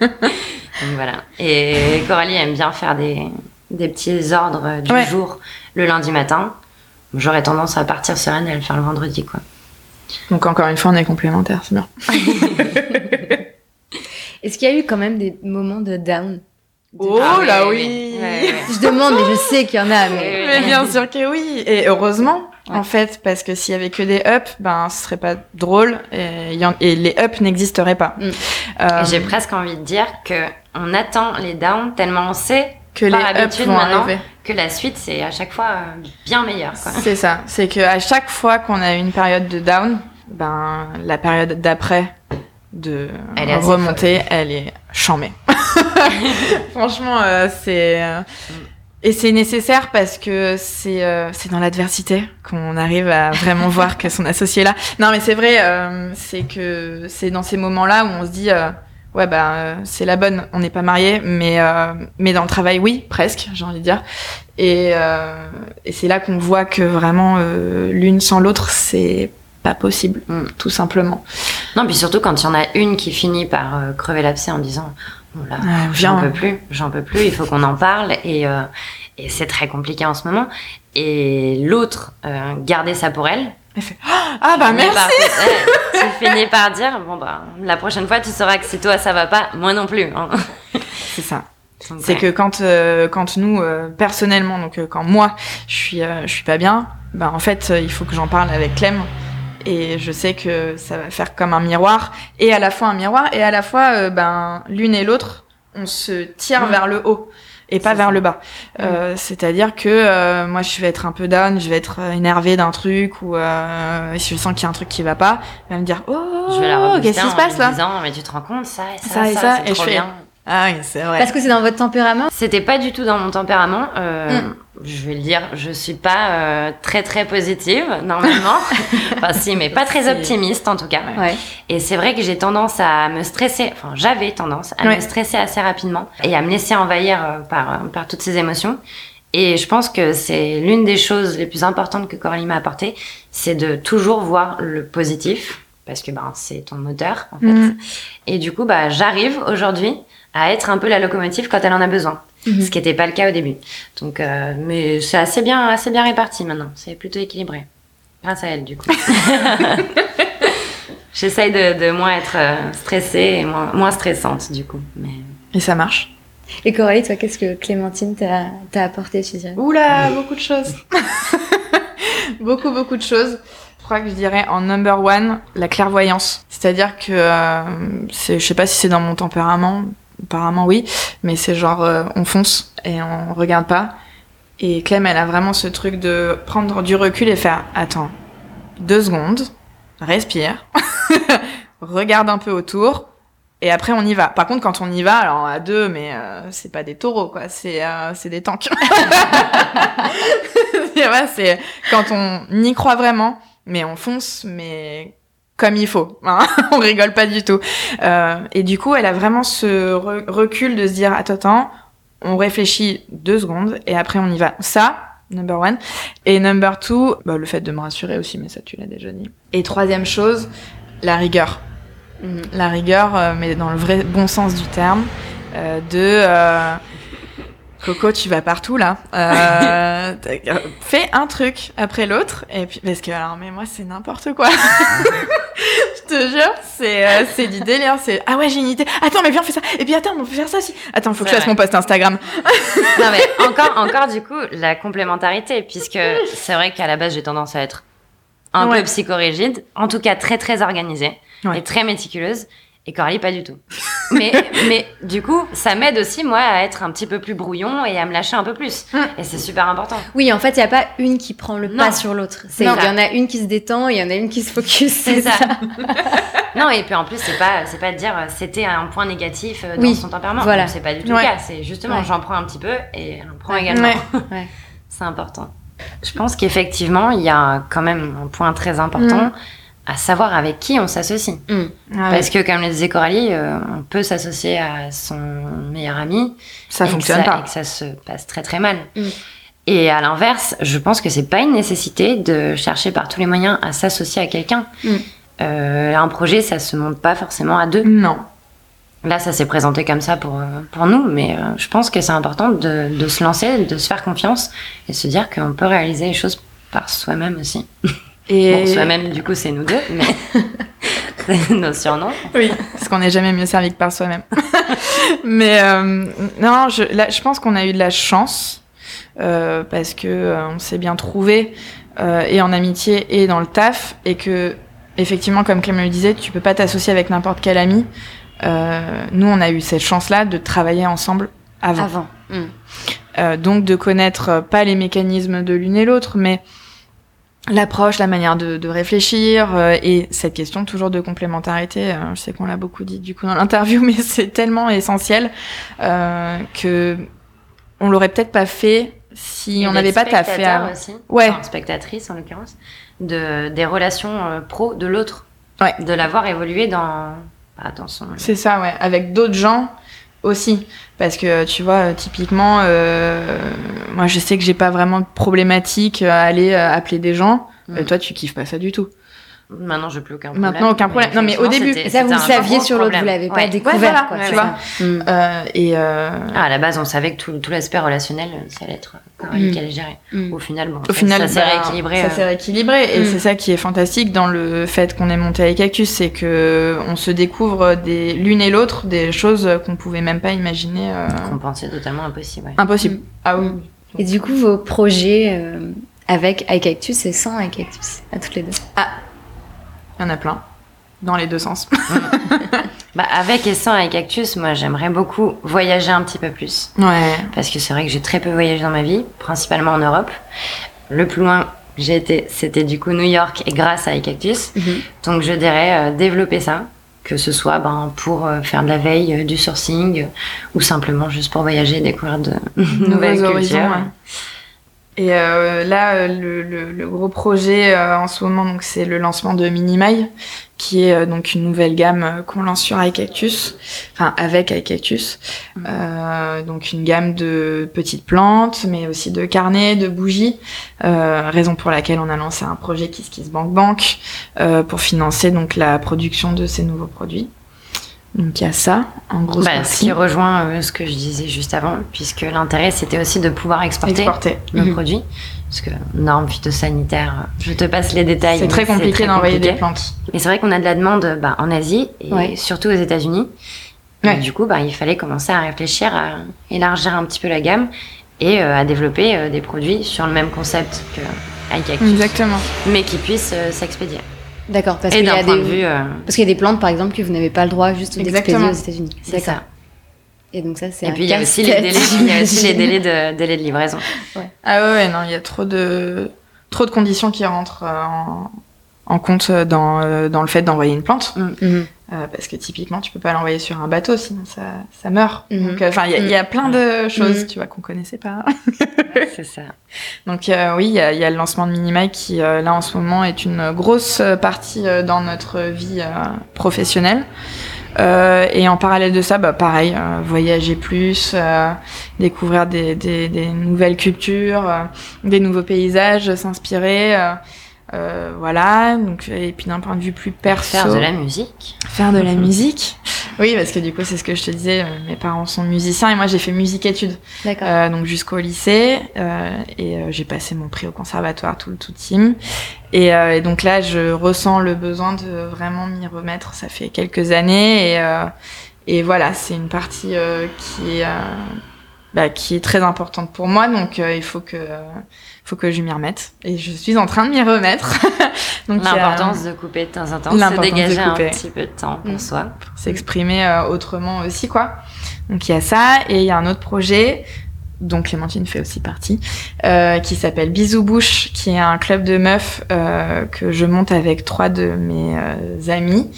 Donc voilà. Et Coralie aime bien faire des, des petits ordres du Ouais. jour le lundi matin. J'aurais tendance à partir sereine et à le faire le vendredi, quoi. donc encore une fois on est complémentaires, c'est bien. Est-ce qu'il y a eu quand même des moments de down? Oh Ah oui, là oui. Ouais. Je demande, mais je sais qu'il y en a, mais... Mais bien sûr que oui. Et heureusement, Ouais. en fait, parce que s'il y avait que des ups, ben, ce serait pas drôle et, il y en- et les ups n'existeraient pas. Mm. Euh, J'ai presque envie de dire que on attend les downs tellement on sait que par les ups habitude vont maintenant. arriver. que la suite c'est à chaque fois euh, bien meilleur. Quoi. C'est ça. C'est que à chaque fois qu'on a une période de down, ben, la période d'après de Elle est remonter, elle est chambée. Franchement, euh, c'est, euh, et c'est nécessaire parce que c'est, euh, c'est dans l'adversité qu'on arrive à vraiment voir que son associé est là. Non, mais c'est vrai, c'est que c'est dans ces moments-là où on se dit, ouais, bah, c'est la bonne, on n'est pas mariés, mais, mais dans le travail, oui, presque, j'ai envie de dire. Et, et c'est là qu'on voit que vraiment, l'une sans l'autre, c'est pas possible, Mm. tout simplement. Non, puis surtout quand il y en a une qui finit par euh, crever l'abcès en disant oh là, Ah, j'en peux plus, j'en peux plus, il faut qu'on en parle et, euh, et c'est très compliqué en ce moment. Et l'autre euh, garder ça pour elle. Ah, bah, merci! par- tu finis par dire bon bah la prochaine fois tu sauras que si toi ça va pas, moi non plus. hein. C'est ça. C'est que quand, euh, quand nous, euh, personnellement, donc euh, quand moi, je suis, je suis pas bien, ben en fait, il faut que j'en parle avec Clem. Et je sais que ça va faire comme un miroir, et à la fois un miroir, et à la fois, euh, ben, l'une et l'autre, on se tire vers le haut, et pas vers ça. le bas. Euh, C'est-à-dire que euh, moi, je vais être un peu down, je vais être euh, énervée d'un truc, ou euh, si je sens qu'il y a un truc qui va pas, elle va me dire, oh, qu'est-ce qui se passe là? disant mais tu te rends compte ça et ça, Ça et ça, et trop je fais- bien. Ah oui, c'est vrai. Parce que c'est dans votre tempérament C'était pas du tout dans mon tempérament. Euh, Mm. Je vais le dire, je suis pas euh, très très positive normalement. enfin si, mais pas très optimiste en tout cas. Ouais. Et c'est vrai que j'ai tendance à me stresser. Enfin, j'avais tendance à Ouais. me stresser assez rapidement et à me laisser envahir euh, par euh, par toutes ces émotions. Et je pense que c'est l'une des choses les plus importantes que Coralie m'a apporté, c'est de toujours voir le positif parce que ben c'est ton moteur en fait. Mm. Et du coup, bah j'arrive aujourd'hui à être un peu la locomotive quand elle en a besoin Mhm. ce qui n'était pas le cas au début. Donc, euh, mais c'est assez bien, assez bien réparti maintenant. C'est plutôt équilibré. Grâce à elle, du coup. J'essaye de, de moins être euh, stressée et moins, moins stressante, du coup. Mais... Et ça marche. Et Coralie, toi, qu'est-ce que Clémentine t'a apporté, tu dirais Oula, beaucoup de choses. beaucoup, beaucoup de choses. Je crois que je dirais en number one, la clairvoyance. C'est-à-dire que, euh, c'est- je sais pas si c'est dans mon tempérament, apparemment oui, mais c'est genre, euh, on fonce et on regarde pas. Et Clem, elle a vraiment ce truc de prendre du recul et faire, attends, deux secondes, respire, regarde un peu autour, et après on y va. Par contre, quand on y va, alors à deux, mais euh, c'est pas des taureaux, quoi, c'est euh, des tanks. C'est quand on y croit vraiment, mais on fonce, mais comme il faut. Hein on rigole pas du tout. Euh, et du coup, elle a vraiment ce re- recul de se dire, attends, attends, on réfléchit deux secondes et après on y va. Ça, number one. Et number two, bah, le fait de me rassurer aussi, mais ça tu l'as déjà dit. Et troisième chose, la rigueur. Mhm. La rigueur, euh, mais dans le vrai bon sens du terme, euh, de Coco, tu vas partout là. Euh, fais un truc après l'autre et puis parce que alors mais moi c'est n'importe quoi. Je te jure, c'est euh, c'est du délire. C'est ah ouais j'ai une idée. Attends mais viens on fait ça. Et puis attends on peut faire ça aussi. Attends faut que je fasse mon post Instagram. Non, mais encore, encore, du coup, la complémentarité, puisque c'est vrai qu'à la base, j'ai tendance à être un Ouais. peu psychorigide, en tout cas très, très organisée Ouais. et très méticuleuse. Et Coralie, pas du tout. mais, mais du coup, ça m'aide aussi, moi, à être un petit peu plus brouillon et à me lâcher un peu plus. Mm. Et c'est super important. Oui, en fait, il n'y a pas une qui prend le Non. pas sur l'autre. Il y en a une qui se détend, il y en a une qui se focus. C'est ça. non, et puis en plus, c'est pas, c'est pas de dire euh, c'était un point négatif euh, dans Oui, son tempérament. voilà. C'est pas du tout Ouais. le cas. C'est justement, Ouais. j'en prends un petit peu et elle en prend Ouais. également. Ouais. Ouais. C'est important. Je pense qu'effectivement, il y a quand même un point très important Mm. À savoir avec qui on s'associe. Mm. Ah Parce que, comme le disait Coralie, euh, on peut s'associer à son meilleur ami. ça fonctionne ça- pas. Et que ça se passe très très mal. Mm. Et à l'inverse, je pense que c'est pas une nécessité de chercher par tous les moyens à s'associer à quelqu'un. Mm. Euh, un projet, ça se monte pas forcément à deux. Non. Là, ça s'est présenté comme ça pour, euh, pour nous, mais euh, je pense que c'est important de, de se lancer, de se faire confiance et se dire qu'on peut réaliser les choses par soi-même aussi. Et Bon, soi-même, du coup, c'est nous deux, mais nos surnoms. Oui, parce qu'on n'est jamais mieux servi que par soi-même. Mais euh, non, je, là, je pense qu'on a eu de la chance euh, parce que euh, on s'est bien trouvé euh, et en amitié et dans le taf et que effectivement, comme Clément le disait, tu peux pas t'associer avec n'importe quel ami. Euh, nous, on a eu cette chance-là de travailler ensemble avant. Avant. Mm. Euh, donc de connaître pas les mécanismes de l'une et l'autre, mais l'approche, la manière de, de réfléchir euh, et cette question toujours de complémentarité. euh, je sais qu'on l'a beaucoup dit du coup dans l'interview, mais c'est tellement essentiel euh, que on l'aurait peut-être pas fait si Et on n'avait pas taffé avant. aussi, Ouais. enfin, spectatrice en l'occurrence, de, des relations euh, pro de l'autre. Ouais. De l'avoir évolué dans, bah, dans son. C'est ça, ouais, avec d'autres gens aussi. Parce que tu vois, euh, typiquement, euh, moi je sais que j'ai pas vraiment de problématique à aller euh, appeler des gens. Mm. Euh, toi, tu kiffes pas ça du tout. Maintenant, je plus aucun problème. Maintenant, aucun problème. Non, mais au début. ça, vous saviez sur l'autre, vous l'avez pas Ouais. découvert, voilà, quoi, tu vois. Mm. Euh, et euh, Ah, à la base, on savait que tout, tout l'aspect relationnel, ça allait être Coralie Mm. qui allait gérer. Mm. Au final, bon, Au final, ça s'est bah, rééquilibré. Ça euh, s'est rééquilibré et Mm. c'est ça qui est fantastique dans le fait qu'on est monté avec Cactus, c'est que on se découvre des l'une et l'autre des choses qu'on pouvait même pas imaginer euh, qu'on pensait totalement impossible. ouais. impossible. Mm. Ah oui. Et du coup, vos projets euh, avec iCactus et sans iCactus, à toutes les deux? Il y en a plein dans les deux sens. Bah, avec et sans et Cactus, moi, j'aimerais beaucoup voyager un petit peu plus. Ouais. Parce que c'est vrai que j'ai très peu voyagé dans ma vie, principalement en Europe. Le plus loin j'ai été, c'était du coup New York et grâce à iCactus. Donc je dirais euh, développer ça, que ce soit ben, pour euh, faire de la veille, euh, du sourcing, ou simplement juste pour voyager, découvrir de nouvelles cultures. horizons, ouais. Et euh, là, euh, le, le- le gros projet euh, en ce moment, donc c'est le lancement de Minimai, qui est euh, donc une nouvelle gamme qu'on lance sur iCactus, enfin avec iCactus. Euh, donc une gamme de petites plantes, mais aussi de carnets, de bougies. Euh, raison pour laquelle on a lancé un projet Kiss Kiss Bank Bank euh, pour financer donc la production de ces nouveaux produits. Donc il y a ça en grosse Bah, ce qui rejoint euh, ce que je disais juste avant, puisque l'intérêt c'était aussi de pouvoir exporter nos Mhm. produits. Parce que normes phytosanitaires, je te passe les détails. C'est mais très compliqué d'envoyer des plantes. Et c'est vrai qu'on a de la demande bah, en Asie et Ouais. surtout aux États-Unis. Et Ouais. Du coup, bah, il fallait commencer à réfléchir à élargir un petit peu la gamme et euh, à développer euh, des produits sur le même concept que iCactus, Exactement. mais qui puissent euh, s'expédier. D'accord, parce qu'il y des... euh, Parce qu'il y a des plantes, par exemple, que vous n'avez pas le droit juste d'expédier aux États-Unis. c'est ça. Et donc ça, c'est Et puis il y a aussi les délais, il y a aussi les j'imagine. délais de, délais de livraison. Ah ouais, ouais, non, il y a trop de, trop de conditions qui rentrent euh, en, en compte dans, euh, dans le fait d'envoyer une plante. Mhm. Euh, parce que typiquement, tu peux pas l'envoyer sur un bateau, sinon ça, ça meurt. Mhm. Donc, euh, il y, a- y a plein de choses, Mhm. tu vois, qu'on connaissait pas. c'est ça. Donc euh, oui, il y a, il y a le lancement de Minimai qui, là, en ce moment, est une grosse partie dans notre vie professionnelle. Et en parallèle de ça, bah, pareil, voyager plus, découvrir des, des, des nouvelles cultures, des nouveaux paysages, s'inspirer, euh, voilà. Donc, et puis d'un point de vue plus perso, Faire de la musique. faire de la musique. Oui, parce que du coup, c'est ce que je te disais, euh, mes parents sont musiciens et moi j'ai fait musique-études. D'accord. Euh, donc jusqu'au lycée euh, et j'ai passé mon prix au conservatoire tout le tout team et, et donc là je ressens le besoin de vraiment m'y remettre ça fait quelques années et et voilà c'est une partie qui est bah, qui est très importante pour moi, donc il faut que faut que je m'y remette. Et je suis en train de m'y remettre. l'importance de couper de temps en temps, se dégager un petit peu de temps pour mm. soi, s'exprimer autrement aussi quoi. Donc il y a ça et il y a un autre projet dont Clémentine fait aussi partie, euh, qui s'appelle Bisou Bouche, qui est un club de meufs euh, que je monte avec trois de mes euh, amis,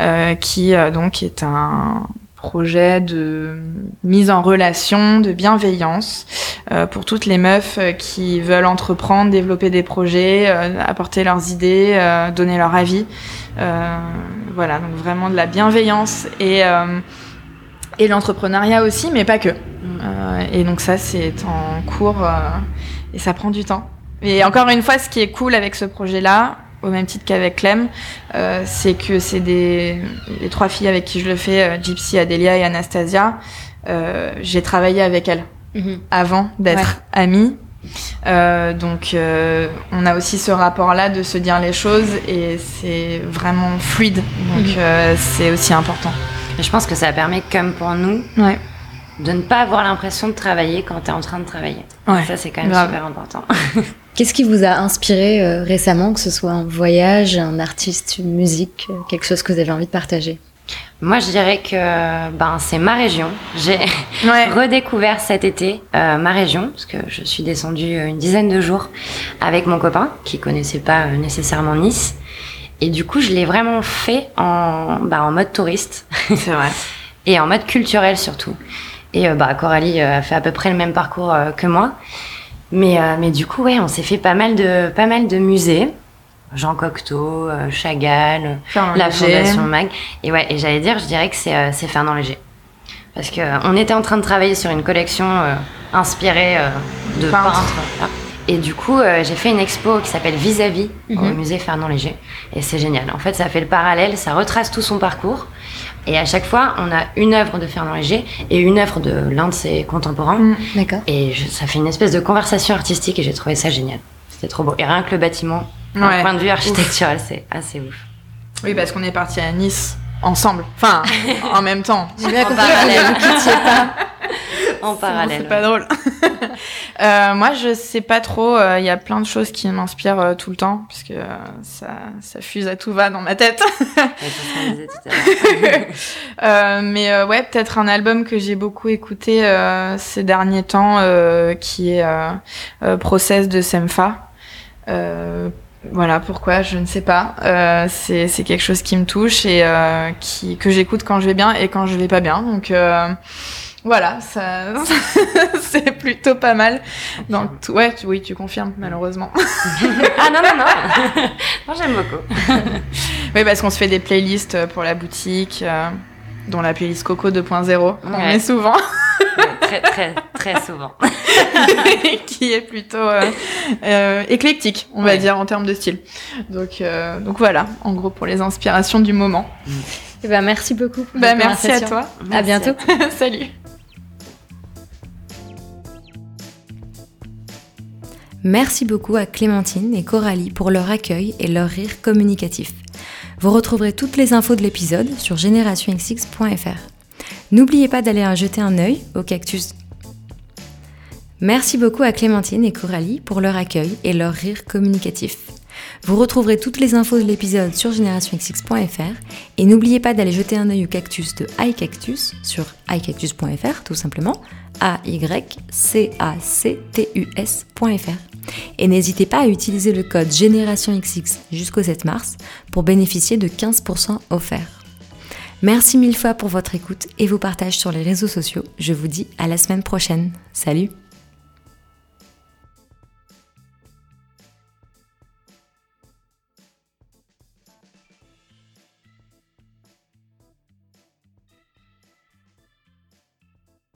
euh, qui euh, donc est un projet de mise en relation, de bienveillance euh, pour toutes les meufs qui veulent entreprendre, développer des projets, apporter leurs idées, donner leur avis. voilà, donc vraiment de la bienveillance et et l'entrepreneuriat aussi, mais pas que. Euh, et donc ça, c'est en cours euh, et ça prend du temps. Et encore une fois, ce qui est cool avec ce projet-là, au même titre qu'avec Clem, euh, c'est que c'est des les trois filles avec qui je le fais, Gypsy, Adélia et Anastasia. J'ai travaillé avec elles mhm. avant d'être amies. donc on a aussi ce rapport-là de se dire les choses et c'est vraiment fluide. Donc mhm. c'est aussi important. Et je pense que ça permet, comme pour nous, ouais de ne pas avoir l'impression de travailler quand tu es en train de travailler. Ouais, ça, c'est quand même super important. Qu'est-ce qui vous a inspiré euh, récemment, que ce soit un voyage, un artiste, une musique, euh, quelque chose que vous avez envie de partager? Moi, je dirais que ben, c'est ma région. J'ai redécouvert cet été euh, ma région, parce que je suis descendue une dizaine de jours avec mon copain, qui connaissait pas nécessairement Nice. Et du coup, je l'ai vraiment fait en, ben, en mode touriste. C'est vrai. et en mode culturel surtout. Et euh, bah, Coralie a fait à peu près le même parcours que moi. Mais, mais du coup, ouais, on s'est fait pas mal de, pas mal de musées. Jean Cocteau, Chagall, la Fondation Mag. Et ouais, et j'allais dire, je dirais que c'est c'est Fernand Léger. Parce que on était en train de travailler sur une collection inspirée de peintres. Et du coup, j'ai fait une expo qui s'appelle Vis-à-vis au mhm. musée Fernand Léger. Et c'est génial. En fait, ça fait le parallèle, ça retrace tout son parcours. Et à chaque fois, on a une œuvre de Fernand Léger et une œuvre de l'un de ses contemporains. Mm, d'accord. Et ça fait une espèce de conversation artistique et j'ai trouvé ça génial. C'était trop beau. Et rien que le bâtiment, d'un point de vue architectural, c'est assez ouf. Oui, parce qu'on est parti à Nice ensemble. Enfin, en même temps. J'ai bien compris vous pas. en parallèle. C'est pas drôle. euh, moi, je sais pas trop. Il euh, y a plein de choses qui m'inspirent euh, tout le temps, puisque euh, ça, ça fuse à tout va dans ma tête. mais ouais, peut-être un album que j'ai beaucoup écouté ces derniers temps, qui est Process de Semfa. Voilà pourquoi, je ne sais pas. Euh, c'est quelque chose qui me touche et euh, qui, que j'écoute quand je vais bien et quand je vais pas bien. Donc euh, voilà, ça, c'est plutôt pas mal. Donc ouais, tu, oui, tu confirmes malheureusement. ah non non non, non j'aime beaucoup. oui, parce qu'on se fait des playlists pour la boutique, euh, dont la playlist Coco 2.0. On met souvent. très très très souvent. qui est plutôt euh, euh, éclectique, on va dire en termes de style. Donc donc voilà, en gros pour les inspirations du moment. Et eh ben merci beaucoup. Bah, merci à toi. à bientôt. Salut. Merci beaucoup à Clémentine et Coralie pour leur accueil et leur rire communicatif. Vous retrouverez toutes les infos de l'épisode sur générationxx.fr. N'oubliez pas d'aller jeter un œil au cactus. Merci beaucoup à Clémentine et Coralie pour leur accueil et leur rire communicatif. Vous retrouverez toutes les infos de l'épisode sur générationxx.fr et n'oubliez pas d'aller jeter un œil au cactus de iCactus sur iCactus.fr tout simplement, a y c a c t u s.fr. Et n'hésitez pas à utiliser le code GénérationXX jusqu'au 7 mars pour bénéficier de 15% offerts. Merci mille fois pour votre écoute et vos partages sur les réseaux sociaux. Je vous dis à la semaine prochaine. Salut